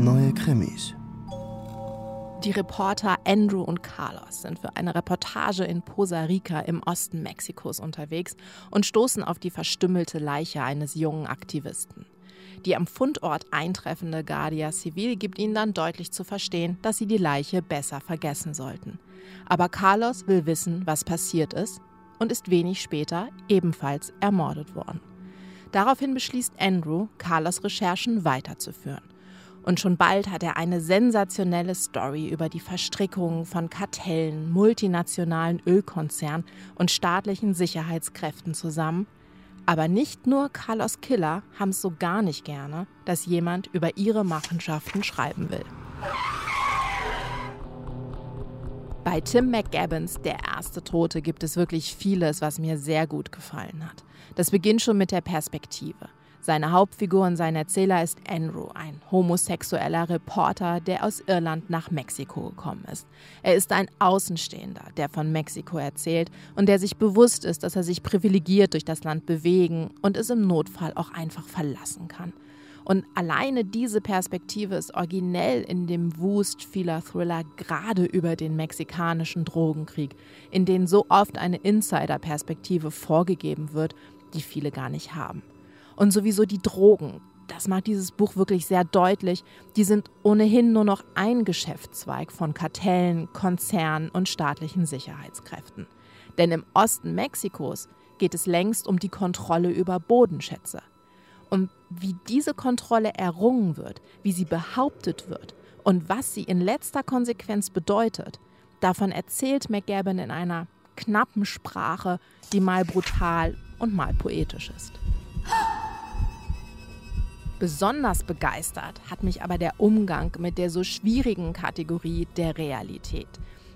Neue Krimis. Die Reporter Andrew und Carlos sind für eine Reportage in Poza Rica im Osten Mexikos unterwegs und stoßen auf die verstümmelte Leiche eines jungen Aktivisten. Die am Fundort eintreffende Guardia Civil gibt ihnen dann deutlich zu verstehen, dass sie die Leiche besser vergessen sollten. Aber Carlos will wissen, was passiert ist und ist wenig später ebenfalls ermordet worden. Daraufhin beschließt Andrew, Carlos Recherchen weiterzuführen. Und schon bald hat er eine sensationelle Story über die Verstrickung von Kartellen, multinationalen Ölkonzernen und staatlichen Sicherheitskräften zusammen. Aber nicht nur Carlos Killer haben es so gar nicht gerne, dass jemand über ihre Machenschaften schreiben will. Bei Tim McGabbins, der erste Tote, gibt es wirklich vieles, was mir sehr gut gefallen hat. Das beginnt schon mit der Perspektive. Seine Hauptfigur und sein Erzähler ist Andrew, ein homosexueller Reporter, der aus Irland nach Mexiko gekommen ist. Er ist ein Außenstehender, der von Mexiko erzählt und der sich bewusst ist, dass er sich privilegiert durch das Land bewegen und es im Notfall auch einfach verlassen kann. Und alleine diese Perspektive ist originell in dem Wust vieler Thriller, gerade über den mexikanischen Drogenkrieg, in denen so oft eine Insider-Perspektive vorgegeben wird, die viele gar nicht haben. Und sowieso die Drogen, das macht dieses Buch wirklich sehr deutlich, die sind ohnehin nur noch ein Geschäftszweig von Kartellen, Konzernen und staatlichen Sicherheitskräften. Denn im Osten Mexikos geht es längst um die Kontrolle über Bodenschätze. Und wie diese Kontrolle errungen wird, wie sie behauptet wird und was sie in letzter Konsequenz bedeutet, davon erzählt McGabin in einer knappen Sprache, die mal brutal und mal poetisch ist. Besonders begeistert hat mich aber der Umgang mit der so schwierigen Kategorie der Realität.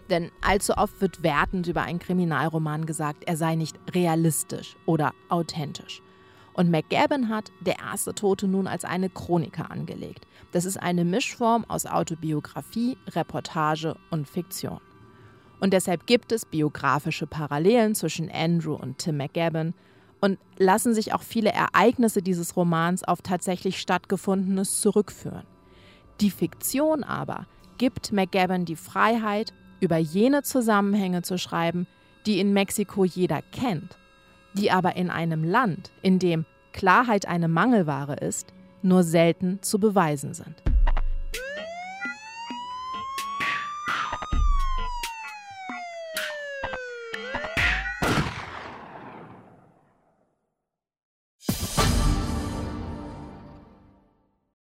Denn allzu oft wird wertend über einen Kriminalroman gesagt, er sei nicht realistisch oder authentisch. Und McGabin hat Der erste Tote nun als eine Chroniker angelegt. Das ist eine Mischform aus Autobiografie, Reportage und Fiktion. Und deshalb gibt es biografische Parallelen zwischen Andrew und Tim McGabin und lassen sich auch viele Ereignisse dieses Romans auf tatsächlich stattgefundenes zurückführen. Die Fiktion aber gibt McGabin die Freiheit, über jene Zusammenhänge zu schreiben, die in Mexiko jeder kennt die aber in einem Land, in dem Klarheit eine Mangelware ist, nur selten zu beweisen sind.